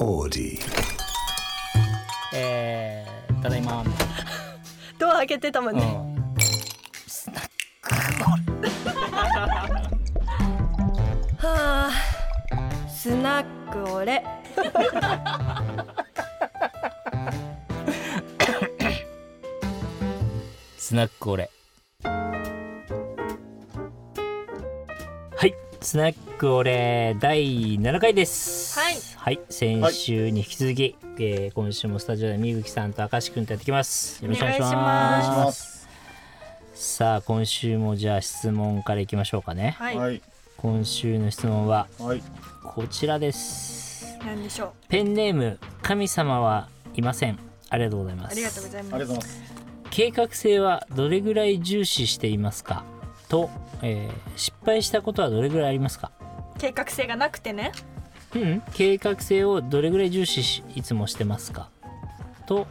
Audi. えー、ただいまドア開けてたもんな、ね、うん、はあスナックオレスナックオレはい。スナックオレ第7回ですはいはい先週に引き続き、えー今週もスタジオでみぐきさんと明石くんとやってきます。よろしくお願いします。さあ今週もじゃあ質問からいきましょうかね。はい、はい。今週の質問ははい。こちらです。なんでしょう？ペンネーム神様はいません。ありがとうございます。ありがとうございあます。りがとうございます。計画性はどれぐらい重視していますか？と、えー失敗したことはどれぐらいありますか？計画性がなくてねうん。計画性をどれぐらい重視しいつもしてますか？と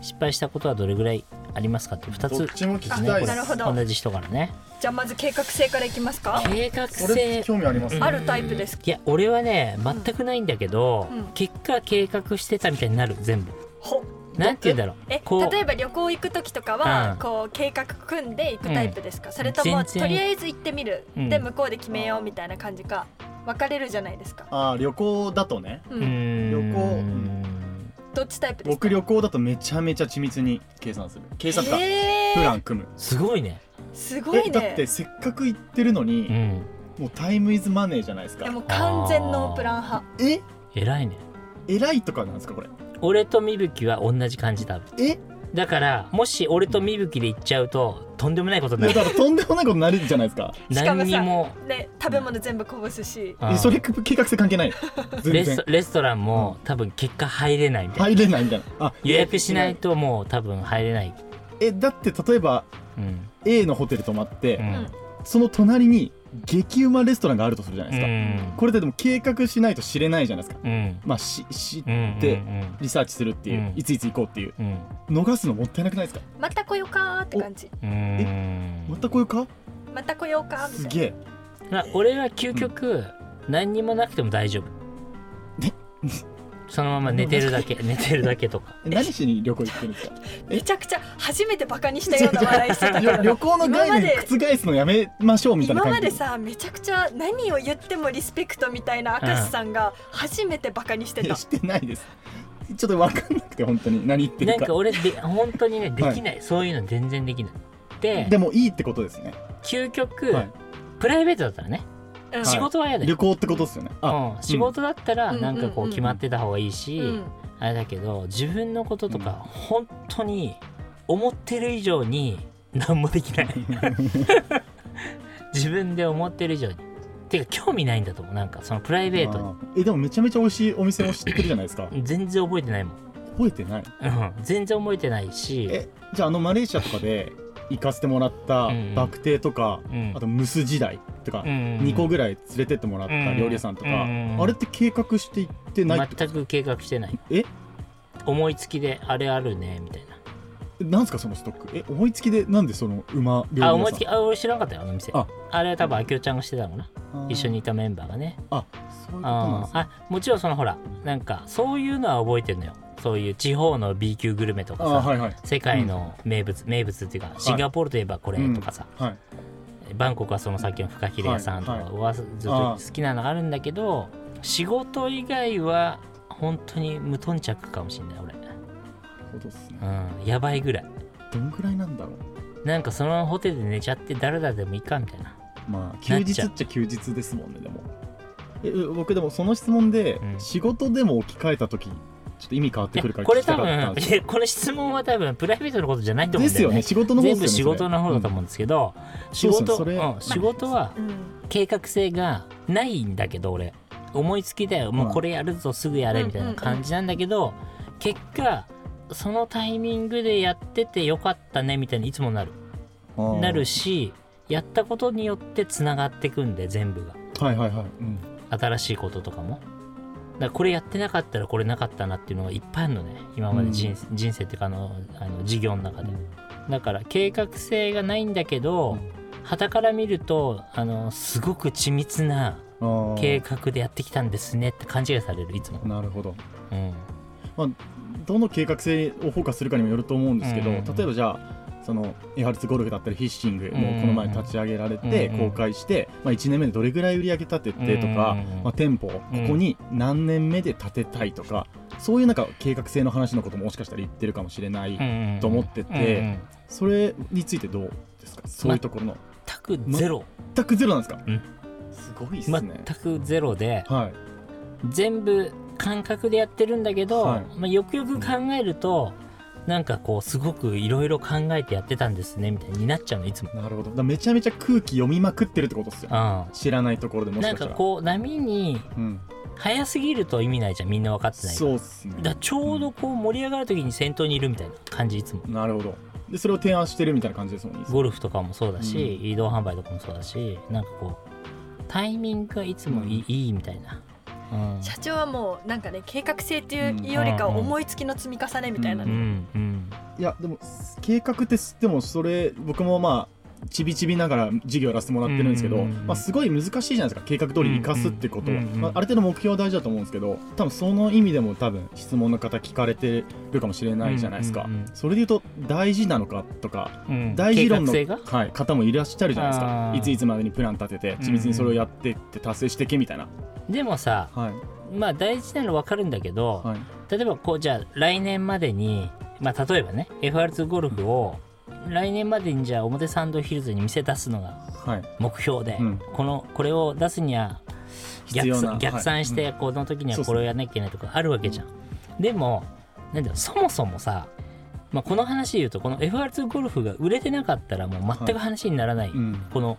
失敗したことはどれぐらいありますか？って2つ。どっちも聞きねたいです。なるほど。同じ人からね。じゃあまず計画性からいきますか？計画俺性興味あります？あるタイプです。いや俺はね全くないんだけど、うん。結果計画してたみたいになる全部。ほなんて言うんだろう。えこう。例えば旅行行く時とかは、うん。こう計画組んで行くタイプですか、それともとりあえず行ってみる、うん。で向こうで決めようみたいな感じか？分かれるじゃないですか、あー旅行だとね。ううん。旅行。どっちタイプですか？僕旅行だとめちゃめちゃ緻密に計算する。計算か。プラン組む。すごいね。すごいね。えだってせっかく行ってるのにうん。もうタイムイズマネーじゃないですか。でも完全ノープラン派。え？偉いね。偉いとかなんですかこれ？俺とみぶきは同じ感じだ。え？だからもし俺とみぶきで行っちゃうととんでもないことになる。だからとんでもないことになるじゃないですか。しかもさ何にもで食べ物全部こぼすし。それ計画性関係ない。全レ然ストレストランも多分結果入れないみたいな、入れないみたいな。あ予約しないともう多分入れない、えだって例えばうん、A のホテル泊まって、うん。その隣に激うまレストランがあるとするじゃないですか、うん。これででも計画しないと知れないじゃないですか。うん。まあし知っうんてうん。リサーチするっていう、うん。いついつ行こうっていう。うん逃すのもったいなくないですか？また来ようかーって感じ。うん。また来ようか？また来ようかーみたいすげえ。まあ俺は究極、何にもなくても大丈夫。ねそのまま寝てるだけ 寝てるだけとか。え何しに旅行行ってるんですか？なめちゃくちゃ初めてバカにしたような笑いしてた旅行の概念今ま覆すのやめましょうみたいな今感じ。までさめちゃくちゃ何を言ってもリスペクトみたいな明石さんが初めてバカにしてた。してないです。ちょっと分かんなくて本当に何言ってるか。なんか俺で本当にねできない、そういうの全然できない。ででもいいってことですね。究極、はい。プライベートだったらね、うん。仕事は嫌だよ。旅、行ってことですよね。あうん、仕事だったらうん。なんかこう決まってた方がいいし、うん。あれだけど自分のこととか本当に思ってる以上に何もできない。自分で思ってる以上に。てか興味ないんだと思う。なんかそのプライベートに。あー。えでもめちゃめちゃ美味しいお店を知ってるじゃないですか？全然覚えてないもん、覚えてない。うん、全然覚えてないし。えじゃああのマレーシアとかで行かせてもらったうんバクテーとか、うん。あとムス時代とか、うん2個ぐらい連れてってもらった料理屋さんとか、うんあれって計画していってない全く計画してない。え？思いつきであれあるねみたいな。んすかそのストック？え思いつきでなんでその馬料理あ思いつきあ俺知らなかったよあの店。あ。あれは多分あきおちゃんがしてたのかな。一緒にいたメンバーがね。あそういうことなんですね。ああもちろんそのほらなんかそういうのは覚えてるのよそういう地方の B 級グルメとかさ、あはいはい。世界の名物、名物っていうかシンガポールといえばこれとかさ、はいバンコクはそのさっきのフカヒレ屋さんとかはいはい。はずっと好きなのあるんだけど仕事以外は本当に無頓着かもしれない俺。そうですね。うん。やばいぐらい。どんぐらいなんだろう。なんかそのホテルで寝ちゃって誰だでもいいかみたいな。まあ休日っちゃ休日ですもんねでも。え僕でもその質問で、うん。仕事でも置き換えた時ちょっと意味変わっていくるからやこれ多分この質問は多分プライベートのことじゃないと思うんだよね。ですよね仕事の方全部仕事の方だと思うんですけど、仕そう事、そうん仕事はうん計画性がないんだけど俺。思いつきだよ。もうこれやるぞすぐやれみたいな感じなんだけど、結果そのタイミングでやっててよかったねみたいにいつもなる。うん。なるしやったことによってつながってくんで全部が。はいはいはい、うん、新しいこととかもだこれやってなかったらこれなかったなっていうのがいっぱいあるのね。今まで人,、人生っていうかあのあの事業の中で。だから計画性がないんだけどうん。傍から見るとあのすごく緻密な計画でやってきたんですねって勘違いされるいつも、なるほど。うん、どの計画性をフォーカスするかにもよると思うんですけど、うん。例えばじゃあそのエハルツゴルフだったりフィッシングもこの前立ち上げられてうん公開して、まあ、1年目でどれぐらい売り上げ立ててとか、うんまあ、店舗ここに何年目で建てたいとかそういうなんか計画性の話のことももしかしたら言ってるかもしれない、うんと思っててうんうんそれについてどうですか？そういうところの。全くゼロ、全くゼロなんですか、うん。すごいですね、全くゼロではい。全部感覚でやってるんだけど、はい。まあ、よくよく考えるとなんかこうすごくいろいろ考えてやってたんですねみたいになっちゃうのいつも。なるほど。めちゃめちゃ空気読みまくってるってことですよ。うん。知らないところでもしなんかこう波にうん、早すぎると意味ないじゃんみんな分かってないそうっすね。だちょうどこう盛り上がる時に先頭にいるみたいな感じいつも。なるほど。でそれを提案してるみたいな感じですもんねゴルフとかもそうだし、うん。移動販売とかもそうだしなんかこうタイミングがいつもいい,、いいみたいな、うん、社長はもうなんかね計画性っていうよりかは思いつきの積み重ねみたいなうね、いやでも計画ってでもそれ僕もまあちびちびながら授業やらせてもらってるんですけど、まあ、すごい難しいじゃないですか計画通りに生かすってことは、まあ、ある程度目標は大事だと思うんですけど多分その意味でも多分質問の方聞かれてるかもしれないじゃないですか、それで言うと大事なのかとかうん。大事論の、はい、方もいらっしゃるじゃないですか。いついつまでにプラン立てて緻密にそれをやってって達成してけみたいな、でもさはい。まあ大事なの分かるんだけど、はい。例えばこうじゃあ来年までにまあ例えばね FR2 ゴルフを来年までにじゃあ表参道ヒルズに店出すのがはい。目標で、うん。このこれを出すには逆逆算して、はいこの時にはこれをやんなきゃいけないとかあるわけじゃん。でもなんだそもそもさ、まあ、この話で言うとこの FR2 ゴルフが売れてなかったらもう全く話にならない、うん。この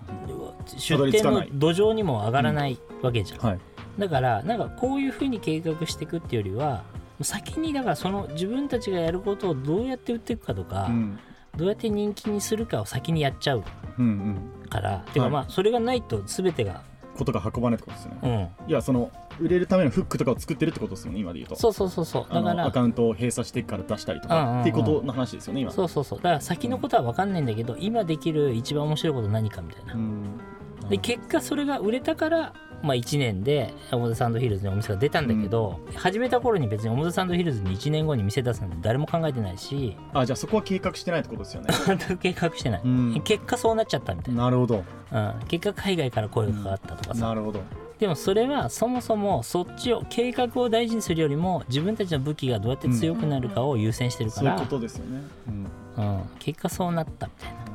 た出店の土壌にも上がらないわけじゃん。はい。だからなんかこういうふうに計画していくっていうよりは先にだからその自分たちがやることをどうやって売っていくかとか、うんどうやって人気にするかを先にやっちゃううんうん。から、てかまあそれがないと全てが、ことが運ばないってことですよね。うん、いやその売れるためのフックとかを作ってるってことですよね今で言うと。そうそうそうそう。あだからのアカウントを閉鎖してから出したりとうんうんうん。かっていうことの話ですよね今。そうそうそう。だから先のことは分かんないんだけど今できる一番面白いこと何かみたいな。うん。で結果それが売れたからまあ1年で表参道ヒルズにお店が出たんだけど、始めた頃に別に表参道ヒルズに1年後に店出すなんて誰も考えてないしあじゃあそこは計画してないってことですよね。計画してない、うん。結果そうなっちゃったみたいな。なるほど。うん、結果海外から声がかかったとかさ、なるほど。でもそれはそもそもそっちを計画を大事にするよりも自分たちの武器がどうやって強くなるかを優先してるから、そういうことですよね、うん。うん、結果そうなったみたいな、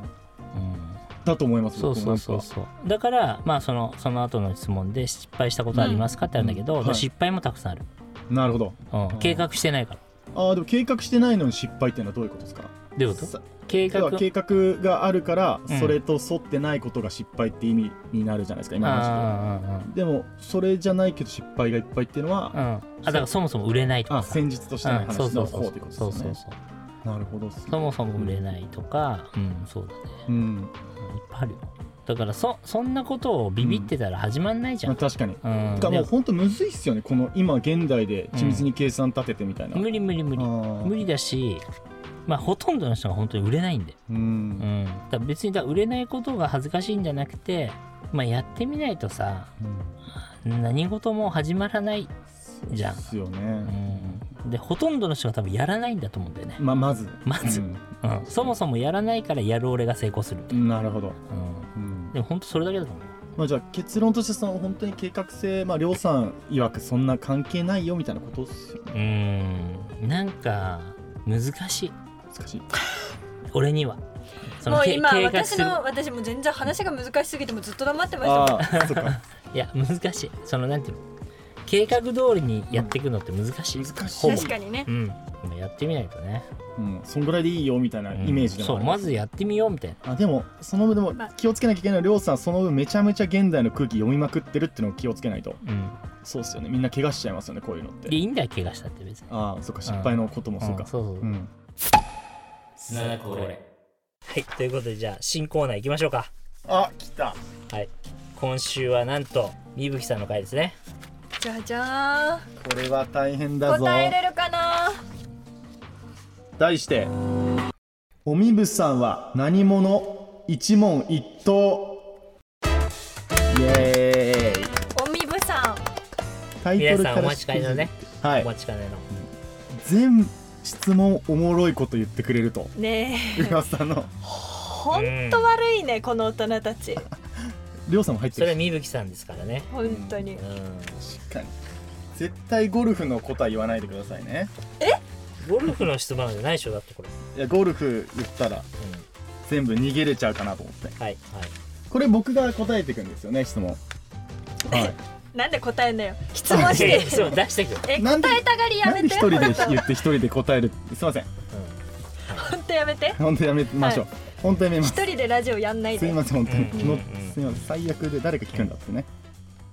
うん、だと思いますそうそうそう。僕そうだからまあそのその後の質問で失敗したことありますか？ってあるんだけど、うん。はい。失敗もたくさんある、もなるほど。うん、計画してないから。あーでも計画してないのに失敗っていうのはどういうことですか？どういうこと？さ計画？計画があるからうん。それと沿ってないことが失敗って意味になるじゃないですか今の話あででもそれじゃないけど失敗がいっぱいっていうのはーうん。うんあだからそもそも売れないとあかさ。戦術としてのうんそう話のそうそう方ってことそうそう。ですよねそうなるほどそもそも売れないとかうん。そうだね。うん。うんいっぱいあるよ。だからそそんなことをビビってたら始まんないじゃん、まあ確かに。うん。てかもうで本当むずいっすよね。この今現代で緻密に計算立ててみたいな、無理無理無理。無無理だしまあほとんどの人が本当に売れないんで、ううん。ん、だ別にだ売れないことが恥ずかしいんじゃなくてまあやってみないとさ何事も始まらない、じゃんですよね、うん、でほとんどの人が多分やらないんだと思うんだよね、ままず。まず。うん。うん、そもそもやらないからやる俺が成功するみたいなるほど、な、うん。うん、でも本当それだけだと思うよ。まあ、じゃあ結論としてその本当に計画性まあ亮さん曰くそんな関係ないよみたいなことですよね。うーん。なんか難しい。難しい。俺には。そもうけ今私の私も全然話が難しすぎてもずっと黙ってましたもんああそっか。いや難しい。そのなんていうの？計画通りにやっていくのって難しい、難しい。確かにね。うん。まあやってみないとね、うん、そんぐらいでいいよみたいなイメージでもそうありますずやってみようみたいな。あでもその分でもまあ。気をつけなきゃいけないのは亮さんその分めちゃめちゃ現代の空気読みまくってるっていうのを気をつけないと。うん。そうっすよね。みんな怪我しちゃいますよねこういうのって。でいいんだよ怪我したって別に。ああそっか失敗のこともそうか。んそうそう、う。ん。砂これ。はいということでじゃあ新コーナー行きましょうか。あ来た。はい。今週はなんとみぶきさんの回ですねじゃじゃこれは大変ーんだぞ。答えれるかな？題しておみぶさんは何者？一問一答。イエーイ。おみタイトルから皆さんお待ちかねのねはい。お待ちかねの。全質問おもろいこと言ってくれると。ねえ。噂の。ほんと悪いねこの大人たちりょうさんも入ってるそれみぶきさんですからね。本当に。うん。確かに。絶対ゴルフのことは言わないでくださいね。ゴルフの質問じゃないでしょだってこれ、いやゴルフ言ったらう全部逃げれちゃうかなと思って。ん、はいはい。これ僕が答えていくんですよね質問。はい。なんで答えんのよ。質問して。そう出してくえなんで答えたがりやなんでめて一人で言って一人で答える？すいません。本当やめて。本当やめましょう、本当やめます一人でラジオやんないすいでません本当に、うん。のうんうんすいません。最悪で誰か聞くんだってね。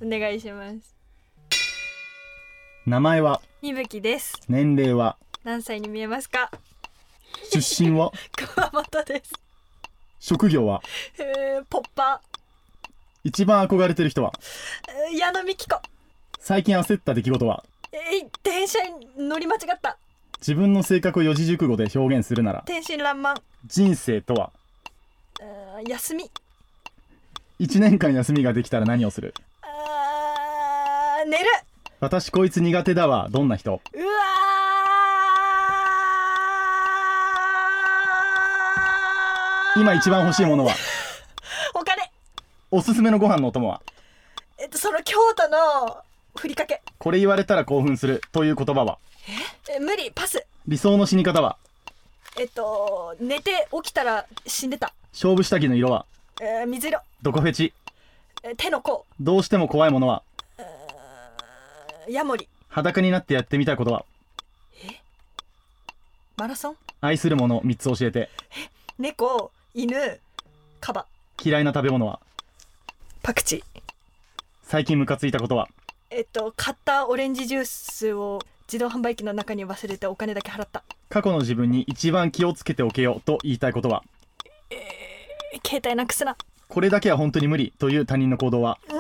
お願いします。名前は？みぶきです。年齢は？何歳に見えますか？出身は？熊本です。職業は？えー、ポッパ一番憧れてる人は？ーえー矢野美紀子。最近焦った出来事は？えー、電車に乗り間違った。自分の性格を四字熟語で表現するなら？天真爛漫。人生とは？あー休み1年間休みができたら何をする？あー寝る。私こいつ苦手だわ。どんな人？うわー。今一番欲しいものは？お金。おすすめのご飯のお供は？えっとその京都のふりかけ。これ言われたら興奮するという言葉は？え無理。パス。理想の死に方は？えっと寝て起きたら死んでた、勝負下着の色は？えー水色。どこフェチ。えー手の甲。どうしても怖いものは。ヤモリ。裸になってやってみたいことは。マラソン？愛するもの3つ教えて。猫犬カバ。嫌いな食べ物は。パクチー。最近ムカついたことは。えっと買ったオレンジジュースを自動販売機の中に忘れてお金だけ払った。過去の自分に一番気をつけておけよと言いたいことは。え携帯なくすな。これだけは本当に無理という他人の行動は。う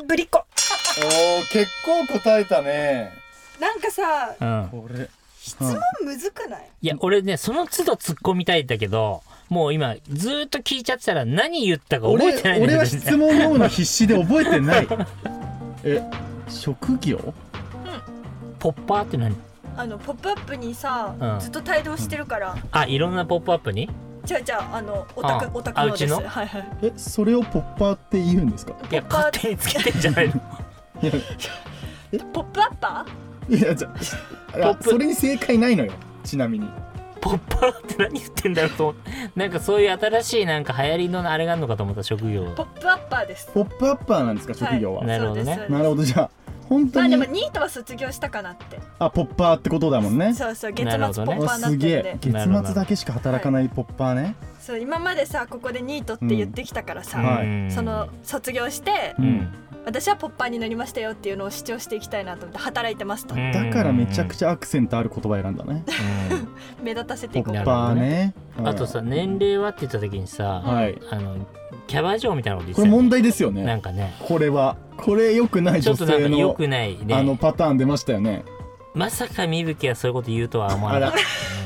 ーんぶりっ子。おー結構答えたね。なんかさうん、これ。質問むずくない？いや俺ねその都度突っ込みたいんだけどもう今ずーっと聞いちゃってたら何言ったか覚俺えてないんだ俺は質問読むの必死で覚えてない。え職業？ポッパーって何？あのポップアップにさ、うん。ずっと帯同してるから、あいろんなポップアップに？じゃあじゃああのオタあクオタクのです。あうちの？はいはい。えそれをポッパーって言うんですか？いやポッパー。勝手につけてんじゃないの。いや。ポップアッパいやじゃあいやポップ。それに正解ないのよ。ちなみに。ポッパーって何言ってんだろうと思ってなんかそういう新しいなんか流行りのあれがあるのかと思った職業ーポップアッパーです。ポップアッパーなんですか職業は、い。なるほどね。なるほどじゃあ本当に、まあでもニートは卒業したかなって。あポッパーってことだもんね。そうそう月末なるほどね。ポッパーになすげってるんで。え。月末だけしか働かないポッパーね、そう今までさここでニートって言ってきたからさ、はい。うんその卒業してううん。ん私はポッパーになりましたよっていうのを主張していきたいなと思って働いてますと、うん。だからめちゃくちゃアクセントある言葉選んだね。目立たせていこうなるポッパーね。あとさ年齢はって言った時にさ、はい。あのキャバ嬢みたいなこと言ってこれ問たよね題ですよね。なんかね。これは。これ良くないちょっとなん女性のか良くないねあのパターン出ましたよねまさかみぶきはそういうこと言うとは思わなかっ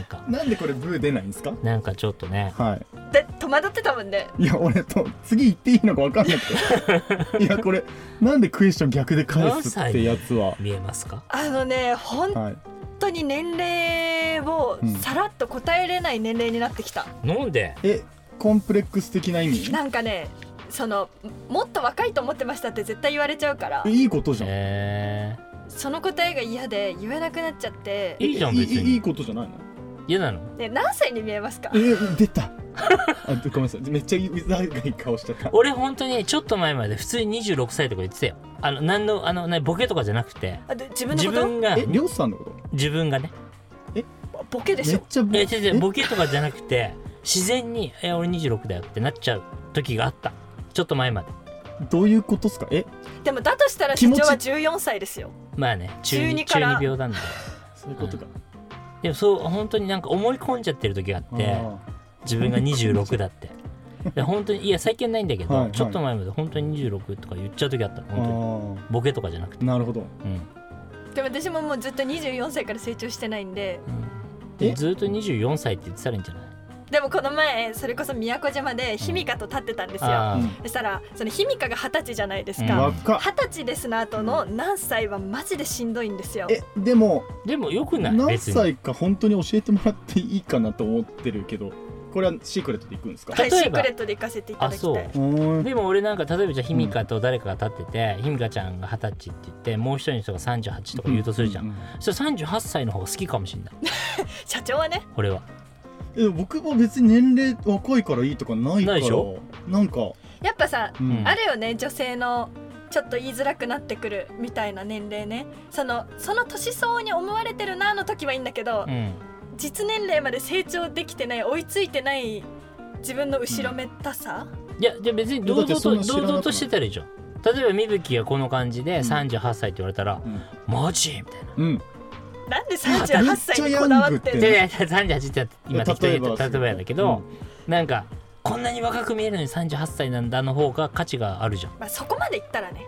たなんかなんでこれブー出ないんですか？なんかちょっとね。はい。で戸惑ってたもんね。いや俺と次言っていいのか分かんなくて。いやこれなんでクエスチョン逆で返すってやつは？見えますか？あのね本はい。当に年齢をうん。さらっと答えれない年齢になってきた、なんで？えコンプレックス的な意味？なんかねそのもっと若いと思ってましたって絶対言われちゃうから。えいいことじゃん、えその答えが嫌で言えなくなっちゃって。いいじゃん別に。いいことじゃないの？ー、嫌なの？で何歳に見えますか？え出た。あごめんなさい。めっちゃうざい顔しちゃった。俺本当にちょっと前まで普通に26歳とか言ってたよ。あの何のあのなボケとかじゃなくて。あで自分のこと？自分が。えりょうさんのこと？自分がね。ボケでしょ？めっちゃいや違う違うえ？ボケとかじゃなくて自然に「え俺26だよ」ってなっちゃう時があった。ちょっと前まで。どういうことっすか？え？でもだとしたら社長は14歳ですよ。まあね中中二二から。中二病なんだよ そういうことか、でもそう本当になんか思い込んじゃってる時があってあ自分が26だって。で本当にいや最近はないんだけど、はいはい。ちょっと前まで本当に26とか言っちゃう時あった本当にあボケとかじゃなくて。ーなるほど。うん、でも私ももうずっと24歳から成長してないんで。うん、え？ずっと24歳って言ってたらいいんじゃない？でもこの前それこそ宮古島でひみかと立ってたんですよ。そしたらそのひみかが二十歳じゃないですうん。か二十歳ですの後の何歳はマジでしんどいんですよ。えでもでもよくない？何歳か本当に教えてもらっていいかなと思ってるけどこれはシークレットでいくんですか？はい例えば。シークレットで行かせていただきたい。あそう。うん。でも俺なんか例えばじゃあひみかと誰かが立っててひみかちゃんが二十歳って言ってもう一人の人が38とか言うとするじゃん、ううそしたら38歳の方が好きかもしれない。社長はね。俺はえ僕も別に年齢若いからいいとかないから。ないでしょ？なんか、やっぱさうん。あるよね女性のちょっと言いづらくなってくるみたいな年齢ね。そのその年相応に思われてるなの時はいいんだけど、うん。実年齢まで成長できてない追いついてない自分の後ろめたさ、いやじゃあ別に堂々と堂々としてたらいいじゃん例えばみぶきがこの感じでん。38歳って言われたら、うん。マジ？みたいな。うん、なんで38歳にこだわってめっちゃヤングってるでいや38って今適当に言った例えば例えばやだけど、なんかこんなに若く見えるのに38歳なんだの方が価値があるじゃん。まあ、そこまでいったらね。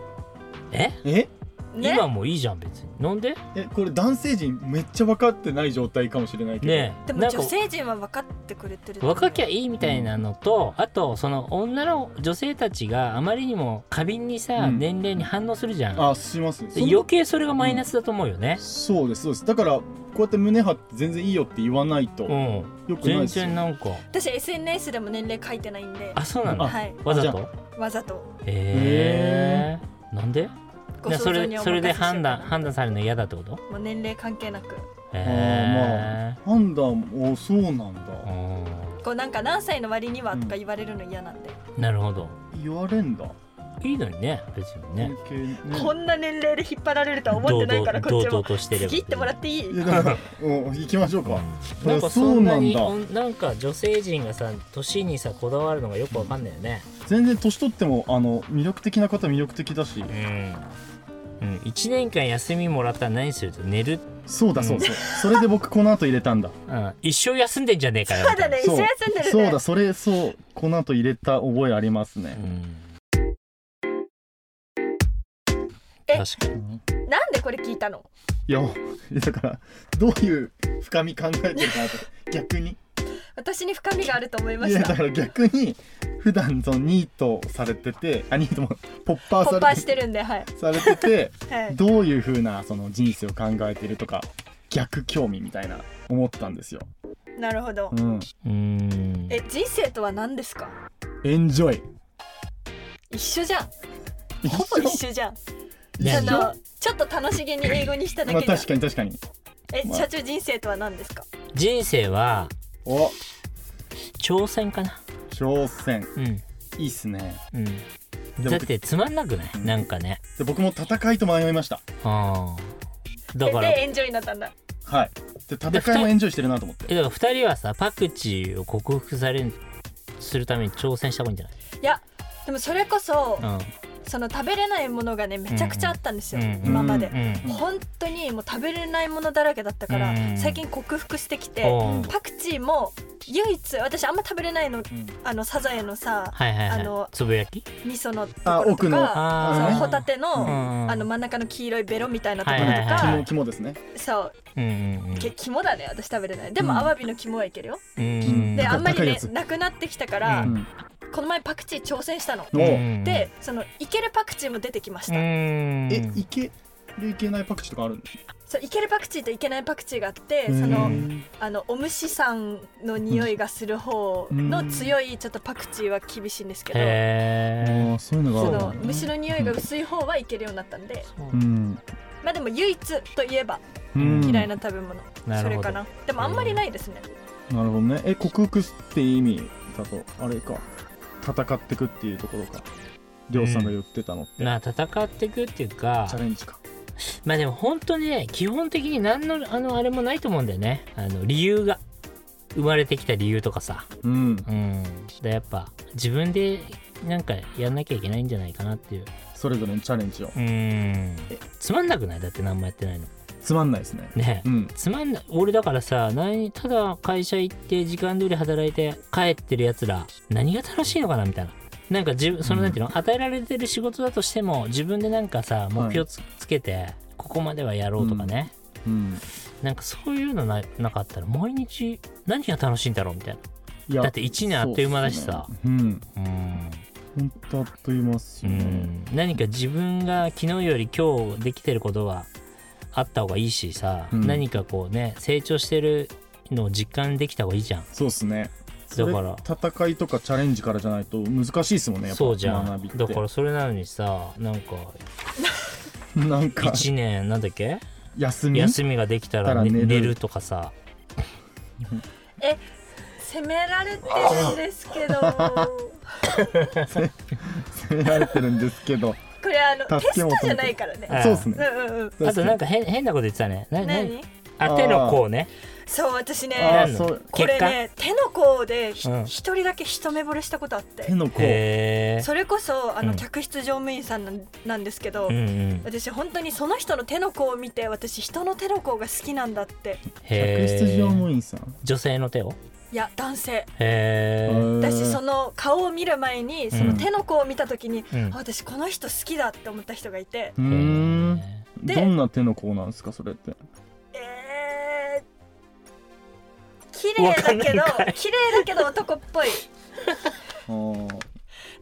え？え？ね。今もいいじゃん別に。なんで？えこれ男性陣めっちゃ分かってない状態かもしれないけど。ねえ。でもなんか女性陣は分かってくれてる若きゃいいみたいなのと、あとその女の女性たちがあまりにも過敏にさ、うん。年齢に反応するじゃん。あしますで余計それがマイナスだと思うよね。そうですそうです。だからこうやって胸張って全然いいよって言わないとうん、よくない全ですよ。然なんか。私 SNS でも年齢書いてないんで。あそうなんだはい。じゃわざと？わざと。へえなんで？ごでそ想像にお任せれそれで判断判断されるの嫌だってこと？もう年齢関係なく。へえ判断おそうなんだ。こうなんか何歳の割にはとか言われるの嫌なんで、なるほど。言われんだ。いいのにね別にね。ね。こんな年齢で引っ張られるとは思ってないからこ堂々堂っちも。々としてれば。次ってもらっていい？いやだからお行きましょうか、うん。なんかそんなにそうなんなんか女性陣がさ年にさこだわるのがよくわかんないよね。全然年取ってもあの魅力的な方は魅力的だし。うん、うん、1年間休みもらったら何すると？寝る、そうだそうそう、それで僕この後入れたんだ。うん、一生休んでんじゃねえかよそうだね一緒そう休んでるね。そうだそれそうこの後入れた覚えありますね、うん。え確かに。なんでこれ聞いたの？いやだからどういう深み考えてるかなと。逆に。私に深みがあると思いました。いやだから逆に普段そのニートされててあニートもポッパーポッパーされしててるんではい、されててはい、どういう風なその人生を考えてるとか逆興味みたいな思ったんですよ。なるほど。うん。うーん。え人生とは何ですか？エンジョイ。一緒じゃん。一ほぼ一緒じゃん。ねそ一緒？のちょっと楽しげに英語にしただまあけじゃん、確かに確かに。えまあ。社長人生とは何ですか？人生はお。挑戦かな挑戦。うんいいっすね。うんでだってつまんなくない？うんなんかねで僕も戦いと迷いました。あーだからででエンジョイになったんだはい。で戦いもエンジョイしてるなと思って。えだから2人はさパクチーを克服されるするために挑戦した方がいいんじゃない？いやでもそれこそ、うん。その食べれないものがねめちゃくちゃあったんですよ、うんうん今まで、うん本当にもう食べれないものだらけだったから、うん最近克服してきて、パクチーも唯一私あんま食べれないのうん。あのサザエのさはいはいはい。あのつぶやき？味噌のとあころとかそのホタテの、うんあの真ん中の黄色いベロみたいなところとか、はいはいはい。肝肝ですね。そう。うんうんうんけ肝だね私食べれない。でも、うん。アワビの肝はいけるよ。うん。であんまりねなくなってきたから、うんうん。この前パクチー挑戦したの、でそのいけるパクチーも出てきましうた、ん。えいけるいけないパクチーとかあるんですそういけるパクチーといけないパクチーがあってかそのへあのお虫さんの匂いがする方の強いちょっとパクチーは厳しいんですけど、ー。へあーそういうのそのがある虫の匂いが薄い方はいけるようになったんで、うん。まあでも唯一といえばうん。嫌いな食べ物、それかな。でもあんまりないですね、なるほどね。え、克服って意味だと、あれか。戦ってくっていうところか。りょうさんが言ってたのって。まあ戦っていくっていうかチャレンジか。まあでも本当にね基本的に何のあのあれもないと思うんだよねあの理由が生まれてきた理由とかさうん。うんでやっぱ自分でなんかやんなきゃいけないんじゃないかなっていうそれぞれのチャレンジを。うんつまんなくない？だって何もやってないのつまんないですね。ね。うん。つまんない。俺だからさ何ただ会社行って時間通り働いて帰ってるやつら何が楽しいのかなみたいな。なんか自分そのなんていうの、与えられてる仕事だとしても自分でなんかさ目標つ,、つけてここまではやろうとかね、うん。なんかそういうのななかったら毎日何が楽しいんだろうみたいな。いやだって1年あっという間だしさ。そうね。うん。うん。ほんとあっという間っすうよね、ん。何か自分が昨日より今日できてることはあった方がいいしさ、うん。何かこうね成長してるのを実感できた方がいいじゃん。そうっすね。だから。戦いとかチャレンジからじゃないと難しいっすもんねやっぱそうじゃん。だからそれなのにさなんかなんか。1年なんだっけ？休み？休みができたら、ねたら寝る。寝るとかさ。責められてるんですけど。責められてるんですけどこれあのテストじゃないからね。あそうっすね。うんうんうん。あとなんか変変なこと言ってたね。何？あ手の甲ね。そう私あねこれね手の甲でひうん。一人だけ一目惚れしたことあって。手の甲。それこそあのうん。客室乗務員さんなんなんですけど、うんうん。私本当にその人の手の甲を見て私人の手の甲が好きなんだって。客室乗務員さん。女性の手を？いや男性。へえ私その顔を見る前にその手の甲を見た時に、うん。あ私この人好きだって思った人がいて、うー。んでどんな手の甲なんですかそれって？えー、綺麗だけど綺麗だけど男っぽい。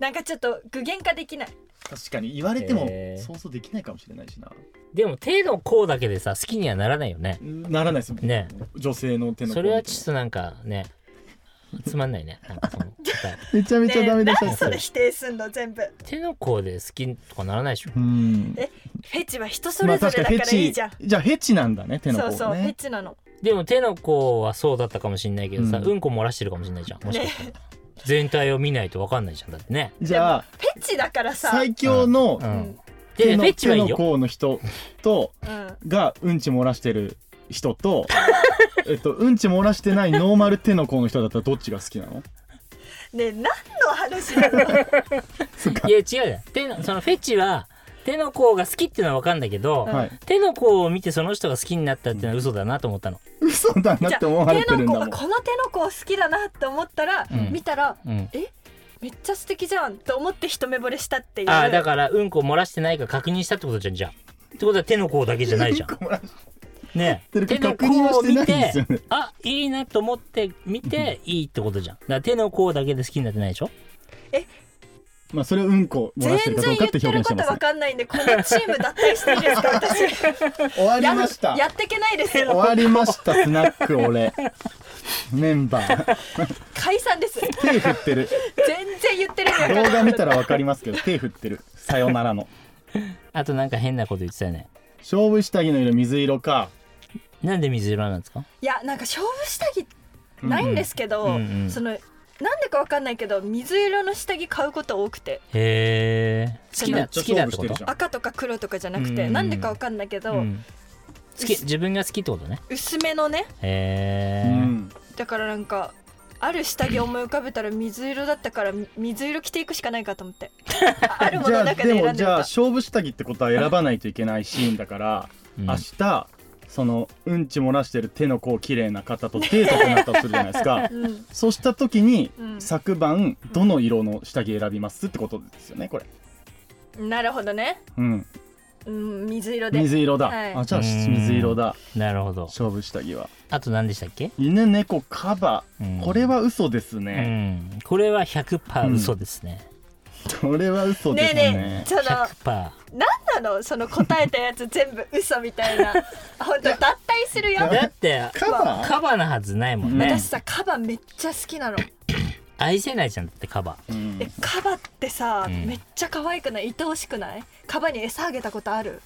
なんかちょっと具現化できない。確かに言われても想像できないかもしれないしな。でも手の甲だけでさ好きにはならないよね。ならないですもん。ね。女性の手の甲それはちょっとなんかねつまんないね。なんかその めちゃめちゃダメ出しねえ何それ。否定すんの全部。手の甲で好きとかならないでしょ。うん。えフェチは人そまあれぞれだ確かにフェチ。からいいじゃん、じゃあフェチなんだね手の甲そうそう、フェチなの。でも手の甲はそうだったかもしんないけどさ、ううんん、こ漏らしてるかもしんないじゃんもしかしたら、全体を見ないと分かんないじゃんだってね。じゃあフェチだからさ。最強のううん。んでフ手のェチはいいよ。手の甲の人とうん。がうんち漏らしてる人と えっとうんち漏らしてないノーマル手の甲の人だったらどっちが好きなの？ねえ何の話なの？いや違うじゃん手のそのフェチは手の甲が好きっていうのは分かんだけど、うんはい。手の甲を見てその人が好きになったっていうのは嘘だなと思ったの、嘘だなって思われてるんだもん。手の甲この手の甲好きだなって思ったら、うん。見たらうん、めっちゃ素敵じゃんと思って一目惚れしたっていう。ああだからうんこ漏らしてないか確認したってことじゃんじゃあ。ってことは手の甲だけじゃないじゃん。漏らしね。手の確認は甲を見してないんですてよねあいいなと思って見ていいってことじゃん。だから手の甲だけで好きになってないでしょ？まあそれをうんこ漏ら全してるかど然言うかっ表っててること現してますね。わかんないんでこのチーム脱退していいですか私。終わりやました。やってけないです終よわりましたスナック俺。メンバー。解散です。手振ってる。全然言ってる動画見たらわかりますけど手振ってる。さよならの。あとなんか変なこと言ってたよね。勝負下着の色水色かなんで水色なんですか？いやなんか勝負下着ないんですけど、うんうんそのなんでかわかんないけど水色の下着買うこと多くて。へえ好きだ好きだってこと？赤とか黒とかじゃなくて、うん。なんでかわかんないけど、うん。好き自分が好きってことね？薄めのね。へえ、うん。だからなんかある下着思い浮かべたら水色だったからみ水色着ていくしかないかと思って。ああるもじゃあのの中ででもじゃあ選んでみた勝負下着ってことは選ばないといけないシーンだから、うん。明日そのうんち漏らしてる手の甲綺麗な方とデートになったとするじゃないですか。うん。そうした時に、うん。昨晩どの色の下着選びますってことですよねこれ。なるほどね、うん。うん、水色で。水色だ、はい。あじゃあうん水色だ。なるほど。勝負下着は。あと何でしたっけ、犬猫カバ、うん。これは嘘ですうね、ん、これは100%嘘ですね、これは嘘ですね。ねえねえその100%なんなの？その答えたやつ全部嘘みたいな。本当脱退するよ。だってカバカバなはずないもんね。私さカバめっちゃ好きなの。愛せないじゃんだってカバうん。えカバってさ、うん。めっちゃ可愛くない？愛おしくない？カバに餌あげたことある？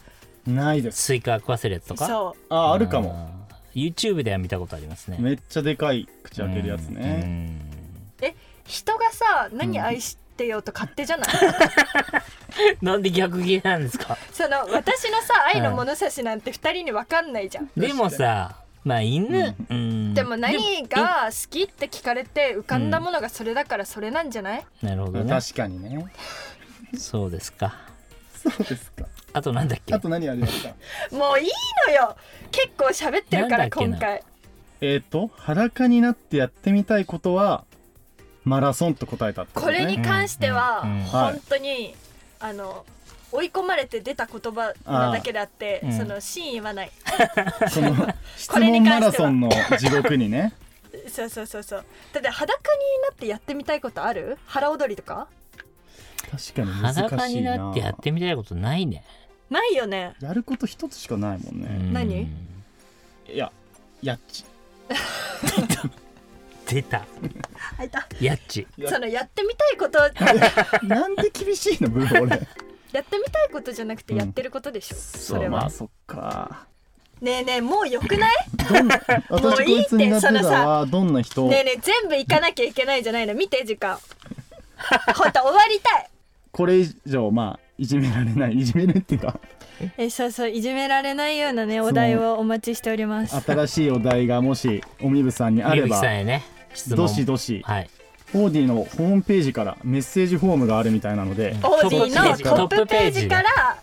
ないです。スイカ食わせるやつとか？そああるかも。YouTube では見たことありますね。めっちゃでかい口開けるやつうね、ん。う人がさ何愛してようと勝手じゃない、なんで逆ギレなんですか？その私のさ愛の物差しなんて二人に分かんないじゃん、でもさまあ犬、うん。でも何が好きって聞かれて浮かんだものがそれだからそれなんじゃない、なるほどね。確かにね。そうですか。そうですか。あとなんだっけ？あと何ありましたもういいのよ。結構喋ってるから今回。えっ、と裸になってやってみたいことはマラソンと答えたってこれに関してはうんうん。はい。本当にあの追い込まれて出た言葉なだけであってその真意はない。その質 これに問関しては。マラソンの地獄にね。そうそうそうそう。だって裸になってやってみたいことある？腹踊りとか？確かに難しいな裸になってやってみたいことないね、ないよね。やること一つしかないもんね、うん。何？いややっち出た。あいた。やっち。やそのやってみたいこと。なんで厳しいのブー俺やってみたいことじゃなくてやってることでしょ、それは、まあそっか。ねえねえもうよくない？どん もういいっていつになってたそのさ。はどんな人？ねえねえ全部行かなきゃいけないじゃないの。見て時間。ほんと終わりたい。これ以上まあいじめられないいじめるっていうか。えそうそういじめられないようなねお題をお待ちしております。新しいお題がもしおみぶさんにあみぶきればさんへね質問。どしどし。はい。オーディのホームページからメッセージフォームがあるみたいなので、オーディのトップページねから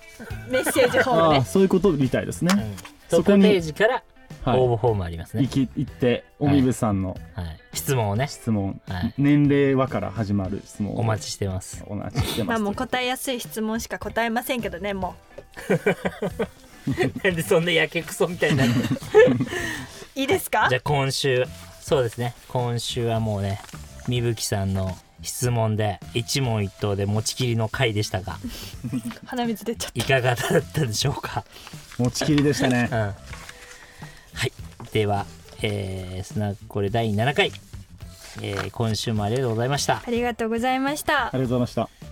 メッセージフォームああねそういうことみたいですね、うん。トップペそこにージからはい。応募フォームありますね。行、き行っておみぶさんのはい、質問をね。質問、はい。年齢はから始まる質問。をお待ちしてます。お待ちしてます。まあもう答えやすい質問しか答えませんけどねも なんでそんなやけくそみたいになる いいですか？じゃあ今週そうですね。今週はもうねみぶきさんの質問で一問一答で持ちきりの回でしたが 鼻水出ちゃっいかがだったでしょうか？持ちきりでしたね。うん。はい。では、えー、スナックこれ第7回、えー今週もありがとうございましたた。ありがとうございました。ありがとうございました